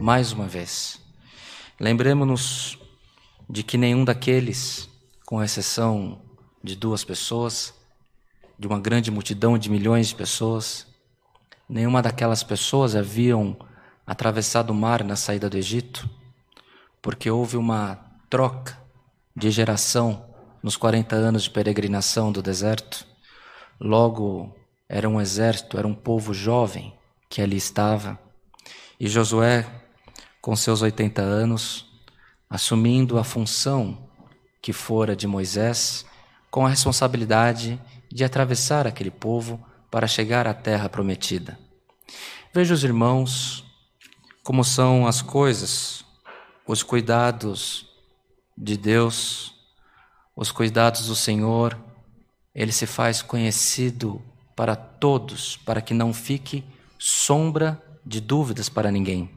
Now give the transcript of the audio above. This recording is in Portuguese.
Mais uma vez, lembremos-nos de que nenhum daqueles, com exceção de duas pessoas, de uma grande multidão de milhões de pessoas, nenhuma daquelas pessoas haviam atravessado o mar na saída do Egito, porque houve uma troca de geração nos 40 anos de peregrinação do deserto. Logo, era um exército, era um povo jovem que ali estava. E Josué, com seus 80 anos, assumindo a função que fora de Moisés, com a responsabilidade de atravessar aquele povo para chegar à terra prometida. Veja os irmãos como são as coisas, os cuidados de Deus, os cuidados do Senhor, ele se faz conhecido para todos, para que não fique sombra de dúvidas para ninguém.